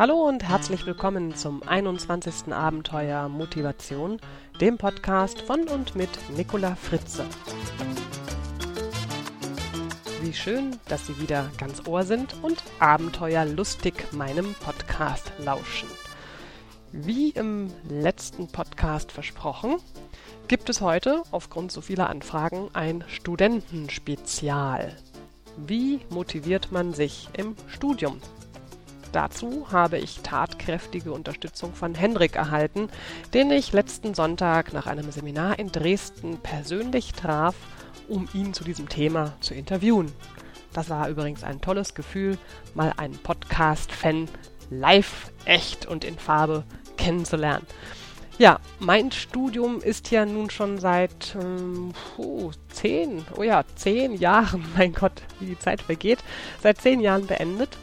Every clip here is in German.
Hallo und herzlich willkommen zum 21. Abenteuer Motivation, dem Podcast von und mit Nicola Fritze. Wie schön, dass Sie wieder ganz Ohr sind und abenteuerlustig meinem Podcast lauschen. Wie im letzten Podcast versprochen, gibt es heute aufgrund so vieler Anfragen ein Studentenspezial. Wie motiviert man sich im Studium? Dazu habe ich tatkräftige Unterstützung von Henrik erhalten, den ich letzten Sonntag nach einem Seminar in Dresden persönlich traf, um ihn zu diesem Thema zu interviewen. Das war übrigens ein tolles Gefühl, mal einen Podcast-Fan live, echt und in Farbe kennenzulernen. Ja, mein Studium ist ja nun schon seit ähm, puh, zehn, oh ja, zehn Jahren, mein Gott, wie die Zeit vergeht, seit zehn Jahren beendet.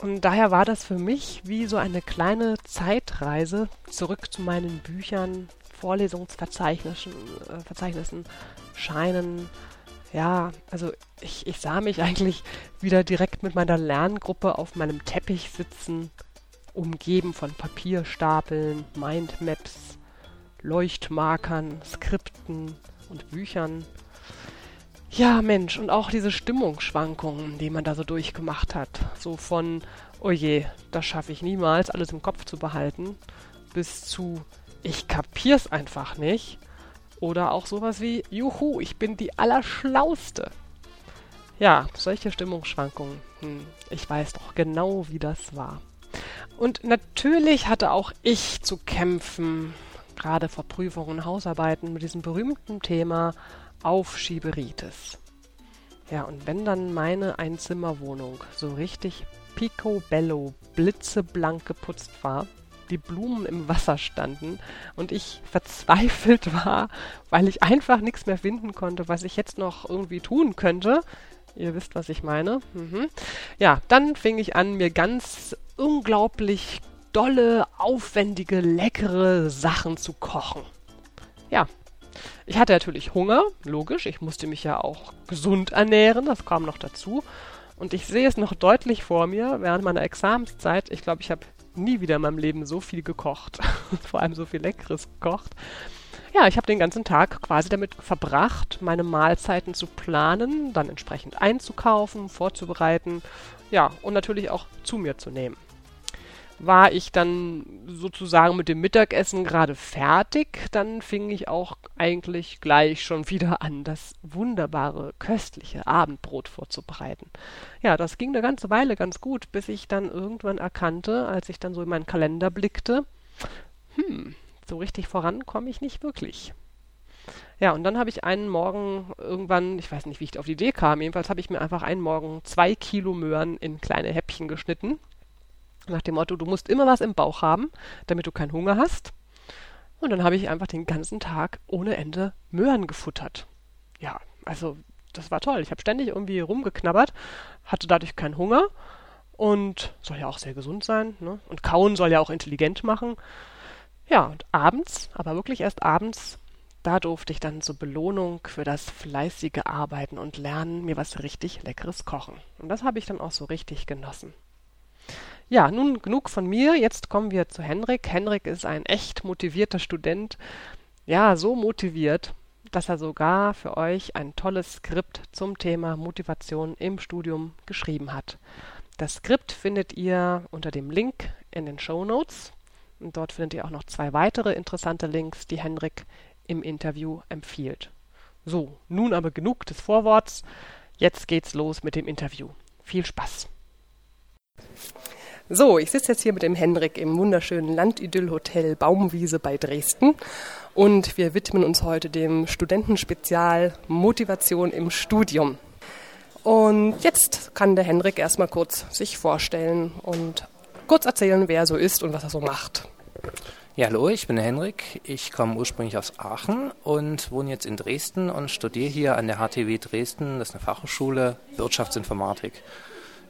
Und daher war das für mich wie so eine kleine Zeitreise zurück zu meinen Büchern, Vorlesungsverzeichnissen, äh, Verzeichnissen, Scheinen. Ja, also ich, ich sah mich eigentlich wieder direkt mit meiner Lerngruppe auf meinem Teppich sitzen umgeben von Papierstapeln, Mindmaps, Leuchtmarkern, Skripten und Büchern. Ja, Mensch, und auch diese Stimmungsschwankungen, die man da so durchgemacht hat. So von, oh je, das schaffe ich niemals, alles im Kopf zu behalten, bis zu, ich kapier's einfach nicht. Oder auch sowas wie, juhu, ich bin die Allerschlauste. Ja, solche Stimmungsschwankungen. Hm, ich weiß doch genau, wie das war. Und natürlich hatte auch ich zu kämpfen, gerade vor Prüfungen und Hausarbeiten, mit diesem berühmten Thema Aufschieberitis. Ja, und wenn dann meine Einzimmerwohnung so richtig picobello, blitzeblank geputzt war, die Blumen im Wasser standen und ich verzweifelt war, weil ich einfach nichts mehr finden konnte, was ich jetzt noch irgendwie tun könnte. Ihr wisst, was ich meine. Mhm. Ja, dann fing ich an, mir ganz unglaublich dolle, aufwendige, leckere Sachen zu kochen. Ja, ich hatte natürlich Hunger, logisch, ich musste mich ja auch gesund ernähren, das kam noch dazu. Und ich sehe es noch deutlich vor mir während meiner Examenszeit. Ich glaube, ich habe nie wieder in meinem Leben so viel gekocht, vor allem so viel Leckeres gekocht. Ja, ich habe den ganzen Tag quasi damit verbracht, meine Mahlzeiten zu planen, dann entsprechend einzukaufen, vorzubereiten, ja, und natürlich auch zu mir zu nehmen war ich dann sozusagen mit dem Mittagessen gerade fertig, dann fing ich auch eigentlich gleich schon wieder an, das wunderbare, köstliche Abendbrot vorzubereiten. Ja, das ging eine ganze Weile ganz gut, bis ich dann irgendwann erkannte, als ich dann so in meinen Kalender blickte, hm, so richtig voran komme ich nicht wirklich. Ja, und dann habe ich einen Morgen irgendwann, ich weiß nicht, wie ich auf die Idee kam, jedenfalls habe ich mir einfach einen Morgen zwei Kilo Möhren in kleine Häppchen geschnitten nach dem Motto, du musst immer was im Bauch haben, damit du keinen Hunger hast. Und dann habe ich einfach den ganzen Tag ohne Ende Möhren gefuttert. Ja, also das war toll. Ich habe ständig irgendwie rumgeknabbert, hatte dadurch keinen Hunger und soll ja auch sehr gesund sein. Ne? Und kauen soll ja auch intelligent machen. Ja, und abends, aber wirklich erst abends, da durfte ich dann zur Belohnung für das fleißige Arbeiten und Lernen mir was richtig Leckeres kochen. Und das habe ich dann auch so richtig genossen. Ja, nun genug von mir. Jetzt kommen wir zu Henrik. Henrik ist ein echt motivierter Student. Ja, so motiviert, dass er sogar für euch ein tolles Skript zum Thema Motivation im Studium geschrieben hat. Das Skript findet ihr unter dem Link in den Show Notes. Und dort findet ihr auch noch zwei weitere interessante Links, die Henrik im Interview empfiehlt. So, nun aber genug des Vorworts. Jetzt geht's los mit dem Interview. Viel Spaß! So, ich sitze jetzt hier mit dem Henrik im wunderschönen Landidyll-Hotel Baumwiese bei Dresden und wir widmen uns heute dem Studentenspezial Motivation im Studium. Und jetzt kann der Henrik erstmal kurz sich vorstellen und kurz erzählen, wer er so ist und was er so macht. Ja, hallo, ich bin der Henrik. Ich komme ursprünglich aus Aachen und wohne jetzt in Dresden und studiere hier an der HTW Dresden, das ist eine Fachhochschule, Wirtschaftsinformatik.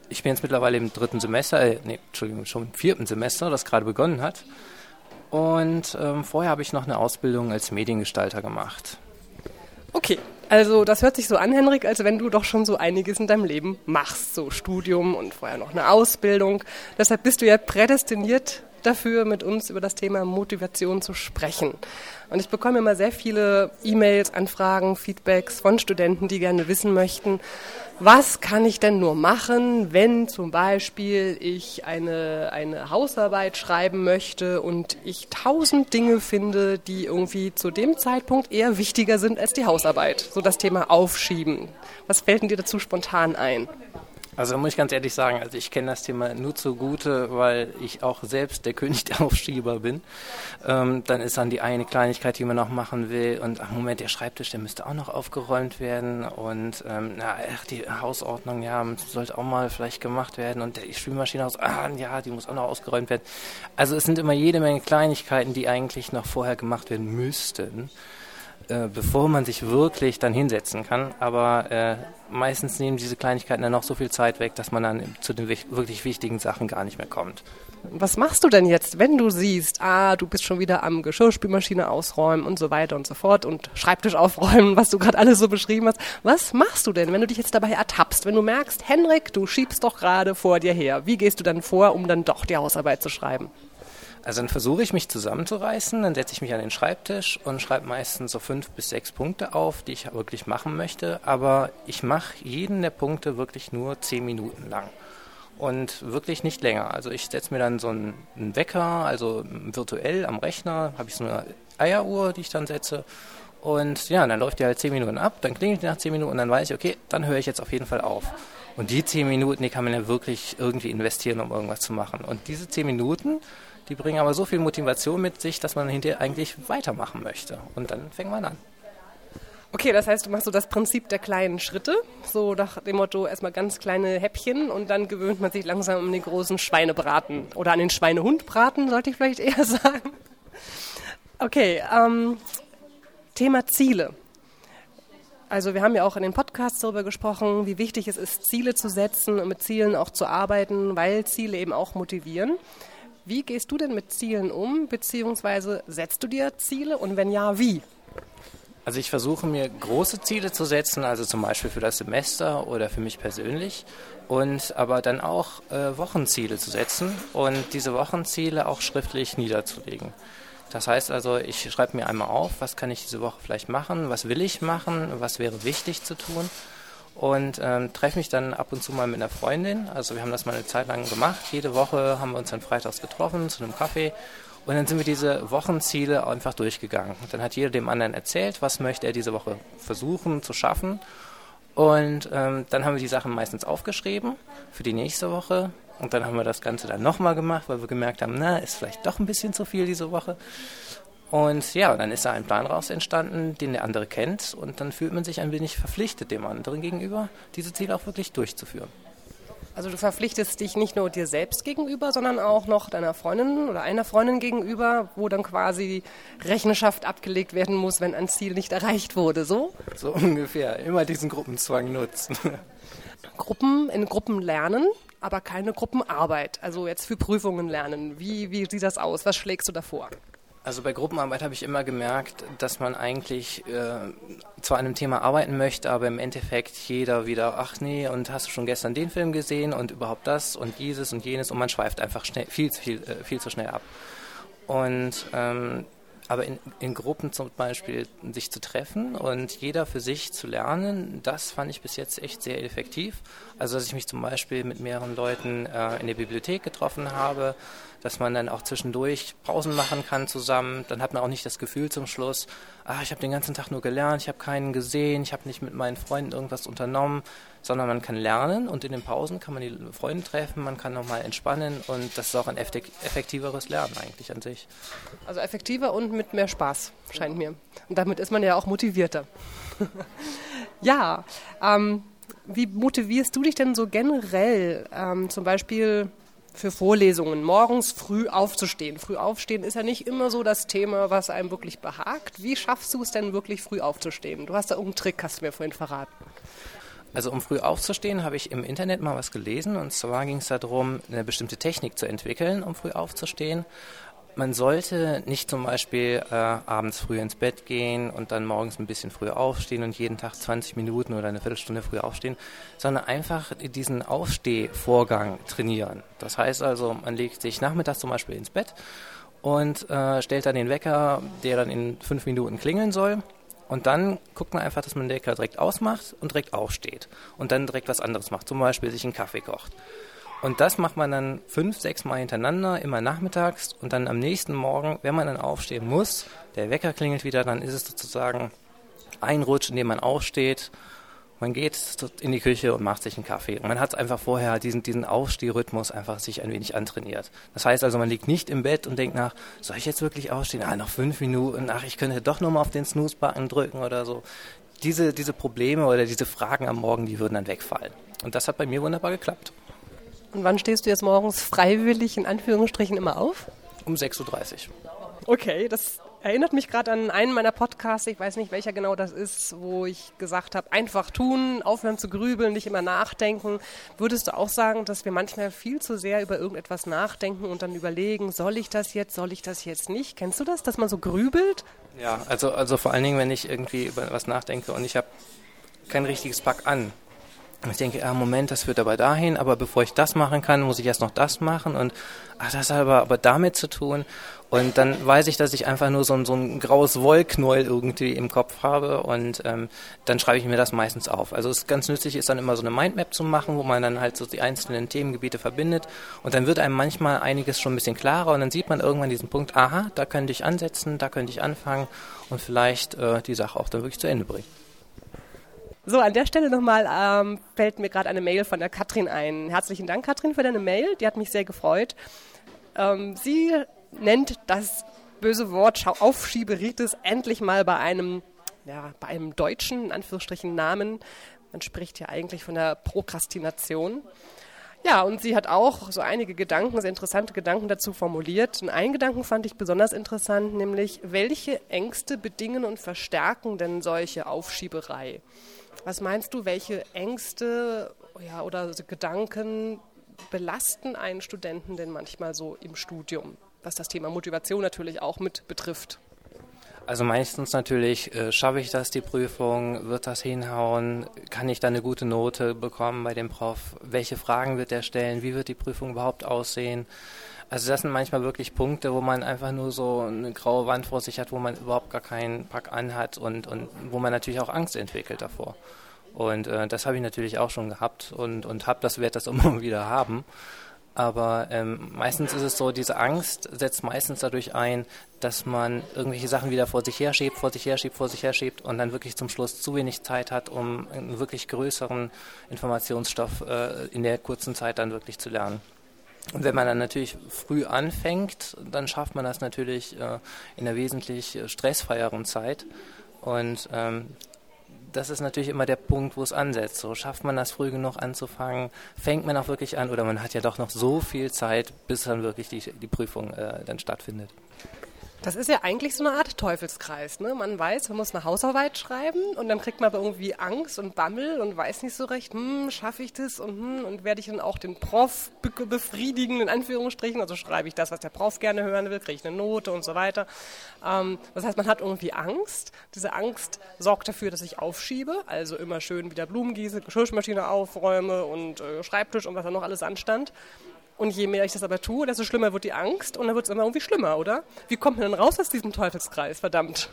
Ich bin jetzt mittlerweile im dritten Semester, äh, nee, Entschuldigung, schon im vierten Semester, das gerade begonnen hat. Und ähm, vorher habe ich noch eine Ausbildung als Mediengestalter gemacht. Okay, Also das hört sich so an, Henrik, als wenn du doch schon so einiges in deinem Leben machst, so Studium und vorher noch eine Ausbildung. Deshalb bist du ja prädestiniert dafür, mit uns über das Thema Motivation zu sprechen. Und ich bekomme immer sehr viele E-Mails, Anfragen, Feedbacks von Studenten, die gerne wissen möchten, was kann ich denn nur machen, wenn zum Beispiel ich eine, eine Hausarbeit schreiben möchte und ich tausend Dinge finde, die irgendwie zu dem Zeitpunkt eher wichtiger sind als die Hausarbeit. So das Thema Aufschieben. Was fällt denn dir dazu spontan ein? Also muss ich ganz ehrlich sagen, also ich kenne das Thema nur zugute, weil ich auch selbst der König der Aufschieber bin. Ähm, dann ist dann die eine Kleinigkeit, die man noch machen will und ach Moment, der Schreibtisch, der müsste auch noch aufgeräumt werden und ähm, na, ach, die Hausordnung, ja, sollte auch mal vielleicht gemacht werden und die Spülmaschine aus, ah, ja, die muss auch noch ausgeräumt werden. Also es sind immer jede Menge Kleinigkeiten, die eigentlich noch vorher gemacht werden müssten. Äh, bevor man sich wirklich dann hinsetzen kann. Aber äh, meistens nehmen diese Kleinigkeiten dann noch so viel Zeit weg, dass man dann zu den wirklich wichtigen Sachen gar nicht mehr kommt. Was machst du denn jetzt, wenn du siehst, ah, du bist schon wieder am Geschirrspülmaschine ausräumen und so weiter und so fort und Schreibtisch aufräumen, was du gerade alles so beschrieben hast. Was machst du denn, wenn du dich jetzt dabei ertappst, wenn du merkst, Henrik, du schiebst doch gerade vor dir her. Wie gehst du dann vor, um dann doch die Hausarbeit zu schreiben? Also dann versuche ich mich zusammenzureißen, dann setze ich mich an den Schreibtisch und schreibe meistens so fünf bis sechs Punkte auf, die ich wirklich machen möchte. Aber ich mache jeden der Punkte wirklich nur zehn Minuten lang und wirklich nicht länger. Also ich setze mir dann so einen, Wecker, also virtuell am Rechner habe ich so eine Eieruhr, die ich dann setze. Und ja, dann läuft die halt zehn Minuten ab, dann klingelt die nach zehn Minuten und dann weiß ich, okay, dann höre ich jetzt auf jeden Fall auf. Und die zehn Minuten, die kann man ja wirklich irgendwie investieren, um irgendwas zu machen. Und diese zehn Minuten, die bringen aber so viel Motivation mit sich, dass man hinterher eigentlich weitermachen möchte. Und dann fängt man an. Okay, das heißt, du machst so das Prinzip der kleinen Schritte, so nach dem Motto erstmal ganz kleine Häppchen und dann gewöhnt man sich langsam um den großen Schweinebraten oder an den Schweinehundbraten, sollte ich vielleicht eher sagen. Okay, ähm, Thema Ziele. Also wir haben ja auch in den Podcasts darüber gesprochen, wie wichtig es ist, Ziele zu setzen und mit Zielen auch zu arbeiten, weil Ziele eben auch motivieren. Wie gehst du denn mit Zielen um, beziehungsweise setzt du dir Ziele und wenn ja, wie? Also ich versuche mir große Ziele zu setzen, also zum Beispiel für das Semester oder für mich persönlich und aber dann auch äh, Wochenziele zu setzen und diese Wochenziele auch schriftlich niederzulegen. Das heißt also, ich schreibe mir einmal auf, was kann ich diese Woche vielleicht machen, was will ich machen, was wäre wichtig zu tun und ähm, treffe mich dann ab und zu mal mit einer Freundin. Also wir haben das mal eine Zeit lang gemacht. Jede Woche haben wir uns dann freitags getroffen zu einem Kaffee und dann sind wir diese Wochenziele einfach durchgegangen. Dann hat jeder dem anderen erzählt, was möchte er diese Woche versuchen zu schaffen. Und ähm, dann haben wir die Sachen meistens aufgeschrieben für die nächste Woche. Und dann haben wir das Ganze dann nochmal gemacht, weil wir gemerkt haben, na, ist vielleicht doch ein bisschen zu viel diese Woche. Und ja, dann ist da ein Plan raus entstanden, den der andere kennt und dann fühlt man sich ein wenig verpflichtet dem anderen gegenüber, diese Ziele auch wirklich durchzuführen. Also du verpflichtest dich nicht nur dir selbst gegenüber, sondern auch noch deiner Freundin oder einer Freundin gegenüber, wo dann quasi Rechenschaft abgelegt werden muss, wenn ein Ziel nicht erreicht wurde, so? So ungefähr. Immer diesen Gruppenzwang nutzen. Gruppen in Gruppen lernen, aber keine Gruppenarbeit. Also jetzt für Prüfungen lernen. Wie, wie sieht das aus? Was schlägst du davor? Also bei Gruppenarbeit habe ich immer gemerkt, dass man eigentlich äh, zu einem Thema arbeiten möchte, aber im Endeffekt jeder wieder, ach nee, und hast du schon gestern den Film gesehen und überhaupt das und dieses und jenes und man schweift einfach schnell, viel, viel, äh, viel zu schnell ab. Und ähm, aber in, in Gruppen zum Beispiel sich zu treffen und jeder für sich zu lernen, das fand ich bis jetzt echt sehr effektiv. Also dass ich mich zum Beispiel mit mehreren Leuten äh, in der Bibliothek getroffen habe, dass man dann auch zwischendurch Pausen machen kann zusammen. Dann hat man auch nicht das Gefühl zum Schluss, ah, ich habe den ganzen Tag nur gelernt, ich habe keinen gesehen, ich habe nicht mit meinen Freunden irgendwas unternommen, sondern man kann lernen und in den Pausen kann man die Freunde treffen, man kann nochmal entspannen und das ist auch ein effektiveres Lernen eigentlich an sich. Also effektiver und mit mehr Spaß, scheint mir. Und damit ist man ja auch motivierter. ja, ähm, wie motivierst du dich denn so generell, ähm, zum Beispiel für Vorlesungen, morgens früh aufzustehen. Früh aufstehen ist ja nicht immer so das Thema, was einem wirklich behagt. Wie schaffst du es denn wirklich früh aufzustehen? Du hast da irgendeinen Trick, hast du mir vorhin verraten. Also um früh aufzustehen, habe ich im Internet mal was gelesen und zwar ging es darum, eine bestimmte Technik zu entwickeln, um früh aufzustehen. Man sollte nicht zum Beispiel äh, abends früh ins Bett gehen und dann morgens ein bisschen früher aufstehen und jeden Tag 20 Minuten oder eine Viertelstunde früher aufstehen, sondern einfach diesen Aufstehvorgang trainieren. Das heißt also, man legt sich nachmittags zum Beispiel ins Bett und äh, stellt dann den Wecker, der dann in fünf Minuten klingeln soll. Und dann guckt man einfach, dass man den Wecker direkt ausmacht und direkt aufsteht. Und dann direkt was anderes macht, zum Beispiel sich einen Kaffee kocht. Und das macht man dann fünf, sechs Mal hintereinander, immer nachmittags. Und dann am nächsten Morgen, wenn man dann aufstehen muss, der Wecker klingelt wieder, dann ist es sozusagen ein Rutsch, in dem man aufsteht. Man geht in die Küche und macht sich einen Kaffee. Und man hat einfach vorher diesen, diesen Aufstehrhythmus einfach sich ein wenig antrainiert. Das heißt also, man liegt nicht im Bett und denkt nach, soll ich jetzt wirklich aufstehen? Ah, noch fünf Minuten. Ach, ich könnte doch nochmal auf den Snooze-Button drücken oder so. Diese, diese Probleme oder diese Fragen am Morgen, die würden dann wegfallen. Und das hat bei mir wunderbar geklappt. Und wann stehst du jetzt morgens freiwillig in Anführungsstrichen immer auf? Um 6.30 Uhr. Okay, das erinnert mich gerade an einen meiner Podcasts, ich weiß nicht welcher genau das ist, wo ich gesagt habe, einfach tun, aufhören zu grübeln, nicht immer nachdenken. Würdest du auch sagen, dass wir manchmal viel zu sehr über irgendetwas nachdenken und dann überlegen, soll ich das jetzt, soll ich das jetzt nicht? Kennst du das, dass man so grübelt? Ja, also, also vor allen Dingen, wenn ich irgendwie über was nachdenke und ich habe kein richtiges Pack an, ich denke, ah, Moment, das führt aber dahin, aber bevor ich das machen kann, muss ich erst noch das machen und ach, das hat aber, aber damit zu tun. Und dann weiß ich, dass ich einfach nur so ein, so ein graues Wollknäuel irgendwie im Kopf habe und ähm, dann schreibe ich mir das meistens auf. Also es ist ganz nützlich ist dann immer so eine Mindmap zu machen, wo man dann halt so die einzelnen Themengebiete verbindet und dann wird einem manchmal einiges schon ein bisschen klarer und dann sieht man irgendwann diesen Punkt, aha, da könnte ich ansetzen, da könnte ich anfangen und vielleicht äh, die Sache auch dann wirklich zu Ende bringen. So, an der Stelle nochmal ähm, fällt mir gerade eine Mail von der Katrin ein. Herzlichen Dank, Katrin, für deine Mail. Die hat mich sehr gefreut. Ähm, sie nennt das böse Wort Aufschieberitis endlich mal bei einem, ja, bei einem deutschen, in Anführungsstrichen, Namen. Man spricht ja eigentlich von der Prokrastination. Ja, und sie hat auch so einige Gedanken, sehr interessante Gedanken dazu formuliert. Und einen Gedanken fand ich besonders interessant, nämlich welche Ängste bedingen und verstärken denn solche Aufschieberei? Was meinst du, welche Ängste ja, oder Gedanken belasten einen Studenten denn manchmal so im Studium, was das Thema Motivation natürlich auch mit betrifft? Also meistens natürlich, äh, schaffe ich das, die Prüfung, wird das hinhauen, kann ich da eine gute Note bekommen bei dem Prof, welche Fragen wird er stellen, wie wird die Prüfung überhaupt aussehen. Also das sind manchmal wirklich Punkte, wo man einfach nur so eine graue Wand vor sich hat, wo man überhaupt gar keinen Pack anhat und, und wo man natürlich auch Angst entwickelt davor. Und äh, das habe ich natürlich auch schon gehabt und, und habe das, werde das immer wieder haben. Aber ähm, meistens ist es so, diese Angst setzt meistens dadurch ein, dass man irgendwelche Sachen wieder vor sich herschiebt, vor sich herschiebt, vor sich herschiebt und dann wirklich zum Schluss zu wenig Zeit hat, um einen wirklich größeren Informationsstoff äh, in der kurzen Zeit dann wirklich zu lernen. Und wenn man dann natürlich früh anfängt, dann schafft man das natürlich äh, in einer wesentlich äh, stressfreieren Zeit. Und ähm, das ist natürlich immer der Punkt, wo es ansetzt. So schafft man das früh genug anzufangen, fängt man auch wirklich an oder man hat ja doch noch so viel Zeit, bis dann wirklich die, die Prüfung äh, dann stattfindet. Das ist ja eigentlich so eine Art Teufelskreis. Ne? Man weiß, man muss eine Hausarbeit schreiben und dann kriegt man aber irgendwie Angst und Bammel und weiß nicht so recht, hm, schaffe ich das und, hm, und werde ich dann auch den Prof be befriedigen, in Anführungsstrichen. Also schreibe ich das, was der Prof gerne hören will, kriege ich eine Note und so weiter. Ähm, das heißt, man hat irgendwie Angst. Diese Angst sorgt dafür, dass ich aufschiebe, also immer schön wieder Blumen gieße, Geschirrmaschine aufräume und äh, Schreibtisch und was da noch alles anstand. Und je mehr ich das aber tue, desto schlimmer wird die Angst und dann wird es immer irgendwie schlimmer, oder? Wie kommt man denn raus aus diesem Teufelskreis, verdammt?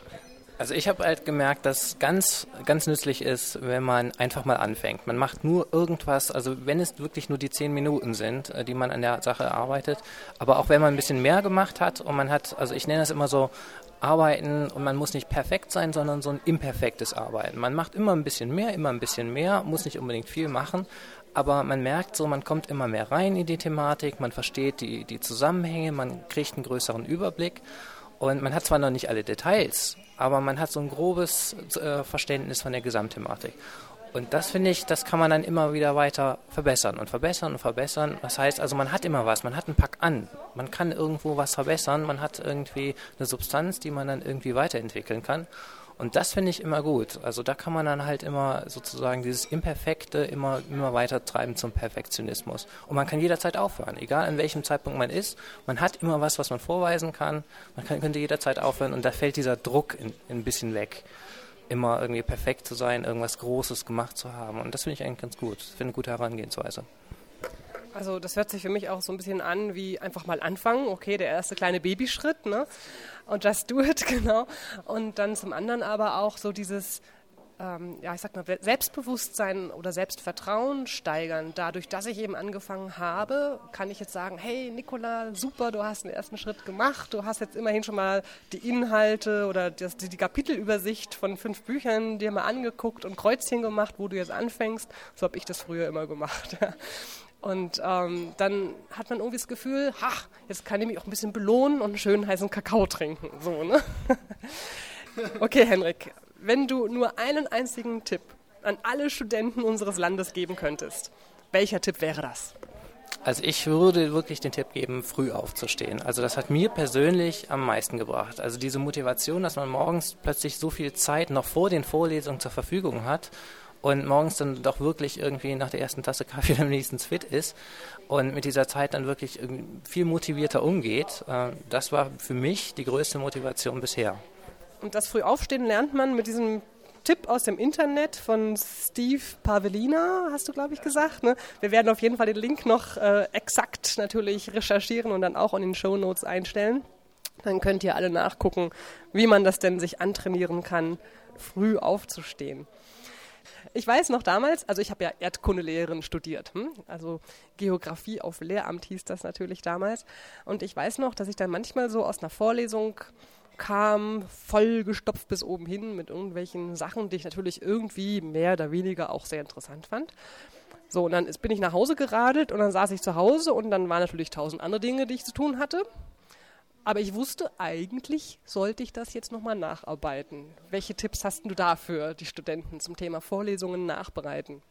Also ich habe halt gemerkt, dass ganz, ganz nützlich ist, wenn man einfach mal anfängt. Man macht nur irgendwas, also wenn es wirklich nur die zehn Minuten sind, äh, die man an der Sache arbeitet, aber auch wenn man ein bisschen mehr gemacht hat und man hat, also ich nenne das immer so, Arbeiten und man muss nicht perfekt sein, sondern so ein imperfektes Arbeiten. Man macht immer ein bisschen mehr, immer ein bisschen mehr, muss nicht unbedingt viel machen, aber man merkt so, man kommt immer mehr rein in die Thematik, man versteht die, die Zusammenhänge, man kriegt einen größeren Überblick und man hat zwar noch nicht alle Details, aber man hat so ein grobes äh, Verständnis von der Gesamtthematik. Und das finde ich, das kann man dann immer wieder weiter verbessern und verbessern und verbessern. Das heißt also, man hat immer was, man hat einen Pack an, man kann irgendwo was verbessern, man hat irgendwie eine Substanz, die man dann irgendwie weiterentwickeln kann. Und das finde ich immer gut. Also da kann man dann halt immer sozusagen dieses Imperfekte immer, immer weiter treiben zum Perfektionismus. Und man kann jederzeit aufhören, egal an welchem Zeitpunkt man ist. Man hat immer was, was man vorweisen kann. Man kann, könnte jederzeit aufhören und da fällt dieser Druck in, in ein bisschen weg. Immer irgendwie perfekt zu sein, irgendwas Großes gemacht zu haben. Und das finde ich eigentlich ganz gut. Ich finde eine gute Herangehensweise. Also das hört sich für mich auch so ein bisschen an wie einfach mal anfangen. Okay, der erste kleine Babyschritt, ne? Und just do it, genau. Und dann zum anderen aber auch so dieses, ähm, ja, ich sag mal, Selbstbewusstsein oder Selbstvertrauen steigern. Dadurch, dass ich eben angefangen habe, kann ich jetzt sagen, hey Nicola, super, du hast den ersten Schritt gemacht. Du hast jetzt immerhin schon mal die Inhalte oder das, die, die Kapitelübersicht von fünf Büchern dir mal angeguckt und Kreuzchen gemacht, wo du jetzt anfängst. So habe ich das früher immer gemacht. Und ähm, dann hat man irgendwie das Gefühl, ha, jetzt kann ich mich auch ein bisschen belohnen und einen schönen heißen Kakao trinken. So, ne? okay, Henrik, wenn du nur einen einzigen Tipp an alle Studenten unseres Landes geben könntest, welcher Tipp wäre das? Also ich würde wirklich den Tipp geben, früh aufzustehen. Also das hat mir persönlich am meisten gebracht. Also diese Motivation, dass man morgens plötzlich so viel Zeit noch vor den Vorlesungen zur Verfügung hat und morgens dann doch wirklich irgendwie nach der ersten Tasse Kaffee am nächsten fit ist und mit dieser Zeit dann wirklich viel motivierter umgeht. Äh, das war für mich die größte Motivation bisher. Und das Frühaufstehen lernt man mit diesem Tipp aus dem Internet von Steve Pavelina, hast du, glaube ich, gesagt. Ne? Wir werden auf jeden Fall den Link noch äh, exakt natürlich recherchieren und dann auch in den Show Notes einstellen. Dann könnt ihr alle nachgucken, wie man das denn sich antrainieren kann, früh aufzustehen. Ich weiß noch damals, also ich habe ja Erdkundelehrerin studiert, hm? also Geografie auf Lehramt hieß das natürlich damals. Und ich weiß noch, dass ich dann manchmal so aus einer Vorlesung kam, vollgestopft bis oben hin mit irgendwelchen Sachen, die ich natürlich irgendwie mehr oder weniger auch sehr interessant fand. So, und dann bin ich nach Hause geradelt und dann saß ich zu Hause und dann waren natürlich tausend andere Dinge, die ich zu tun hatte. Aber ich wusste, eigentlich sollte ich das jetzt nochmal nacharbeiten. Welche Tipps hast du dafür, die Studenten zum Thema Vorlesungen nachbereiten?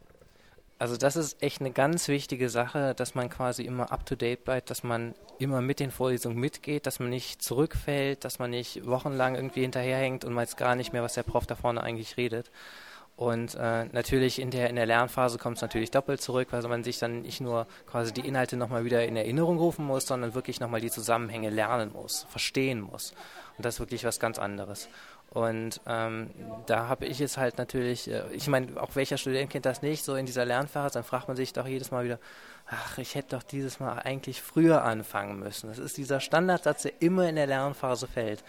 Also das ist echt eine ganz wichtige Sache, dass man quasi immer up-to-date bleibt, dass man immer mit den Vorlesungen mitgeht, dass man nicht zurückfällt, dass man nicht wochenlang irgendwie hinterherhängt und weiß gar nicht mehr, was der Prof da vorne eigentlich redet. Und äh, natürlich in der, in der Lernphase kommt es natürlich doppelt zurück, weil man sich dann nicht nur quasi die Inhalte nochmal wieder in Erinnerung rufen muss, sondern wirklich nochmal die Zusammenhänge lernen muss, verstehen muss. Und das ist wirklich was ganz anderes. Und ähm, da habe ich es halt natürlich, äh, ich meine, auch welcher Student kennt das nicht, so in dieser Lernphase, dann fragt man sich doch jedes Mal wieder, ach, ich hätte doch dieses Mal eigentlich früher anfangen müssen. Das ist dieser Standardsatz, der immer in der Lernphase fällt.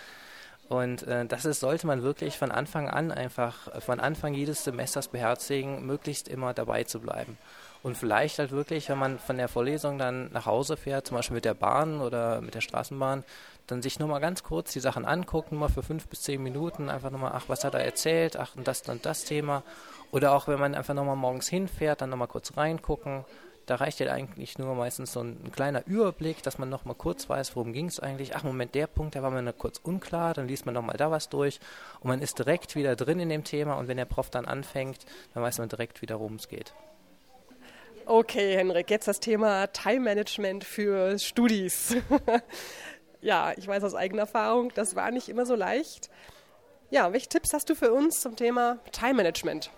Und äh, das ist, sollte man wirklich von Anfang an einfach, von Anfang jedes Semesters beherzigen, möglichst immer dabei zu bleiben. Und vielleicht halt wirklich, wenn man von der Vorlesung dann nach Hause fährt, zum Beispiel mit der Bahn oder mit der Straßenbahn, dann sich nur mal ganz kurz die Sachen angucken, nur mal für fünf bis zehn Minuten, einfach nochmal, ach, was hat er erzählt, ach, und das und das Thema. Oder auch, wenn man einfach nochmal morgens hinfährt, dann nochmal kurz reingucken, da reicht ja eigentlich nur meistens so ein, ein kleiner Überblick, dass man noch mal kurz weiß, worum ging es eigentlich. Ach, Moment, der Punkt, der war mir kurz unklar, dann liest man noch mal da was durch und man ist direkt wieder drin in dem Thema und wenn der Prof dann anfängt, dann weiß man direkt wieder, worum es geht. Okay, Henrik, jetzt das Thema Time Management für Studis. ja, ich weiß aus eigener Erfahrung, das war nicht immer so leicht. Ja, welche Tipps hast du für uns zum Thema Time Management?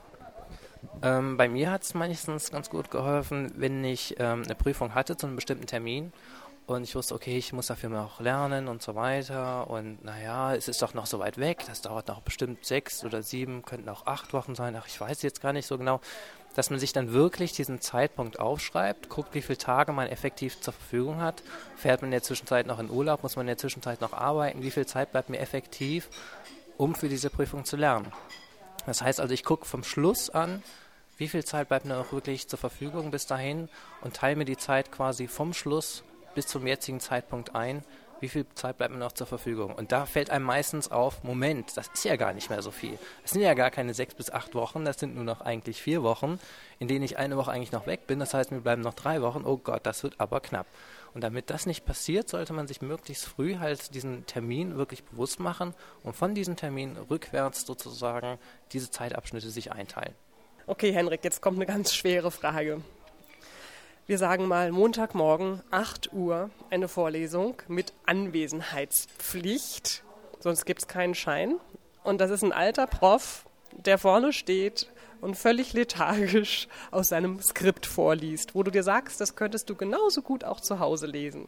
Ähm, bei mir hat es meistens ganz gut geholfen, wenn ich ähm, eine Prüfung hatte zu einem bestimmten Termin und ich wusste, okay, ich muss dafür auch lernen und so weiter. Und naja, es ist doch noch so weit weg. Das dauert noch bestimmt sechs oder sieben, könnten auch acht Wochen sein. Ach, ich weiß jetzt gar nicht so genau. Dass man sich dann wirklich diesen Zeitpunkt aufschreibt, guckt, wie viele Tage man effektiv zur Verfügung hat. Fährt man in der Zwischenzeit noch in Urlaub, muss man in der Zwischenzeit noch arbeiten, wie viel Zeit bleibt mir effektiv, um für diese Prüfung zu lernen. Das heißt also, ich gucke vom Schluss an, wie viel Zeit bleibt mir noch wirklich zur Verfügung bis dahin und teile mir die Zeit quasi vom Schluss bis zum jetzigen Zeitpunkt ein, wie viel Zeit bleibt mir noch zur Verfügung. Und da fällt einem meistens auf, Moment, das ist ja gar nicht mehr so viel. Es sind ja gar keine sechs bis acht Wochen, das sind nur noch eigentlich vier Wochen, in denen ich eine Woche eigentlich noch weg bin. Das heißt, mir bleiben noch drei Wochen. Oh Gott, das wird aber knapp. Und damit das nicht passiert, sollte man sich möglichst früh halt diesen Termin wirklich bewusst machen und von diesem Termin rückwärts sozusagen diese Zeitabschnitte sich einteilen. Okay, Henrik, jetzt kommt eine ganz schwere Frage. Wir sagen mal Montagmorgen, 8 Uhr, eine Vorlesung mit Anwesenheitspflicht. Sonst gibt es keinen Schein. Und das ist ein alter Prof, der vorne steht und völlig lethargisch aus seinem Skript vorliest, wo du dir sagst, das könntest du genauso gut auch zu Hause lesen.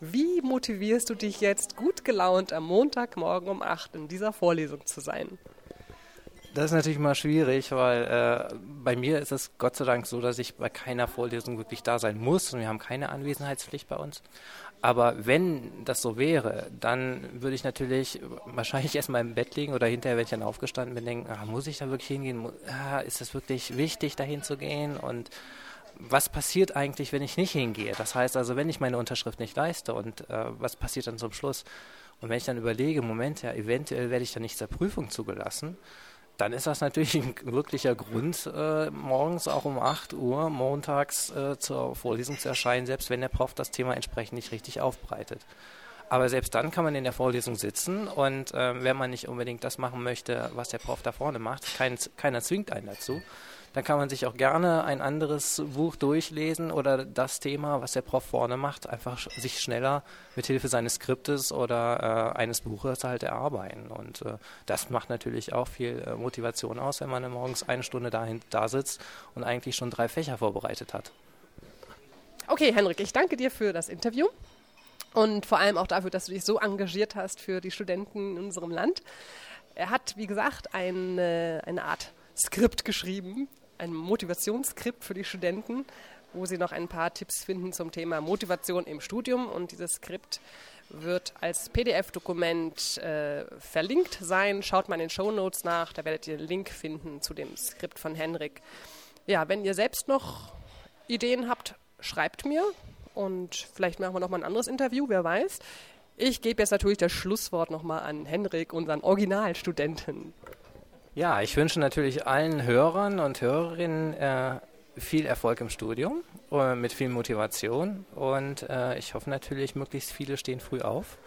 Wie motivierst du dich jetzt gut gelaunt am Montagmorgen um 8 in dieser Vorlesung zu sein? Das ist natürlich mal schwierig, weil äh, bei mir ist es Gott sei Dank so, dass ich bei keiner Vorlesung wirklich da sein muss und wir haben keine Anwesenheitspflicht bei uns. Aber wenn das so wäre, dann würde ich natürlich wahrscheinlich erstmal im Bett liegen oder hinterher, wenn ich dann aufgestanden bin, denken, ah, muss ich da wirklich hingehen? Ah, ist es wirklich wichtig, dahin zu gehen? Und was passiert eigentlich, wenn ich nicht hingehe? Das heißt also, wenn ich meine Unterschrift nicht leiste und äh, was passiert dann zum Schluss? Und wenn ich dann überlege, Moment, ja, eventuell werde ich dann nicht zur Prüfung zugelassen, dann ist das natürlich ein wirklicher Grund, äh, morgens auch um 8 Uhr montags äh, zur Vorlesung zu erscheinen, selbst wenn der Prof das Thema entsprechend nicht richtig aufbreitet. Aber selbst dann kann man in der Vorlesung sitzen und äh, wenn man nicht unbedingt das machen möchte, was der Prof da vorne macht, kein, keiner zwingt einen dazu, dann kann man sich auch gerne ein anderes Buch durchlesen oder das Thema, was der Prof vorne macht, einfach sich schneller mit Hilfe seines Skriptes oder äh, eines Buches halt erarbeiten. Und äh, das macht natürlich auch viel äh, Motivation aus, wenn man morgens eine Stunde dahin, da sitzt und eigentlich schon drei Fächer vorbereitet hat. Okay, Henrik, ich danke dir für das Interview und vor allem auch dafür, dass du dich so engagiert hast für die Studenten in unserem Land. Er hat, wie gesagt, eine, eine Art Skript geschrieben, ein Motivationsskript für die Studenten, wo sie noch ein paar Tipps finden zum Thema Motivation im Studium. Und dieses Skript wird als PDF-Dokument äh, verlinkt sein. Schaut mal in den Show Notes nach, da werdet ihr den Link finden zu dem Skript von Henrik. Ja, wenn ihr selbst noch Ideen habt, schreibt mir und vielleicht machen wir noch mal ein anderes Interview, wer weiß. Ich gebe jetzt natürlich das Schlusswort nochmal an Henrik, unseren Originalstudenten. Ja, ich wünsche natürlich allen Hörern und Hörerinnen äh, viel Erfolg im Studium, äh, mit viel Motivation und äh, ich hoffe natürlich, möglichst viele stehen früh auf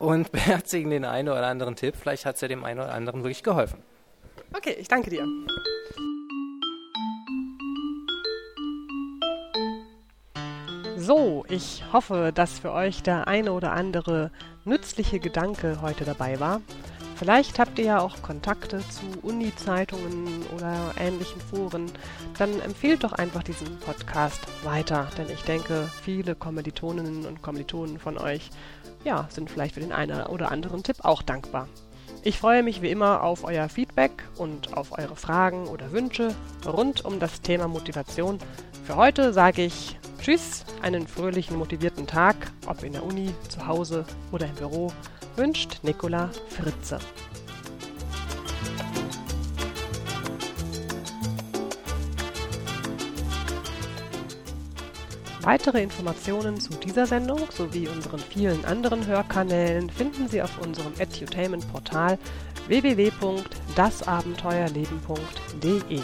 und beherzigen den einen oder anderen Tipp. Vielleicht hat es ja dem einen oder anderen wirklich geholfen. Okay, ich danke dir. So, ich hoffe, dass für euch der eine oder andere nützliche Gedanke heute dabei war. Vielleicht habt ihr ja auch Kontakte zu Uni-Zeitungen oder ähnlichen Foren. Dann empfehlt doch einfach diesen Podcast weiter, denn ich denke, viele Kommilitoninnen und Kommilitonen von euch ja, sind vielleicht für den einen oder anderen Tipp auch dankbar. Ich freue mich wie immer auf euer Feedback und auf eure Fragen oder Wünsche rund um das Thema Motivation. Für heute sage ich Tschüss, einen fröhlichen, motivierten Tag, ob in der Uni, zu Hause oder im Büro wünscht Nicola Fritze. Weitere Informationen zu dieser Sendung sowie unseren vielen anderen Hörkanälen finden Sie auf unserem Edutainment-Portal www.dasabenteuerleben.de.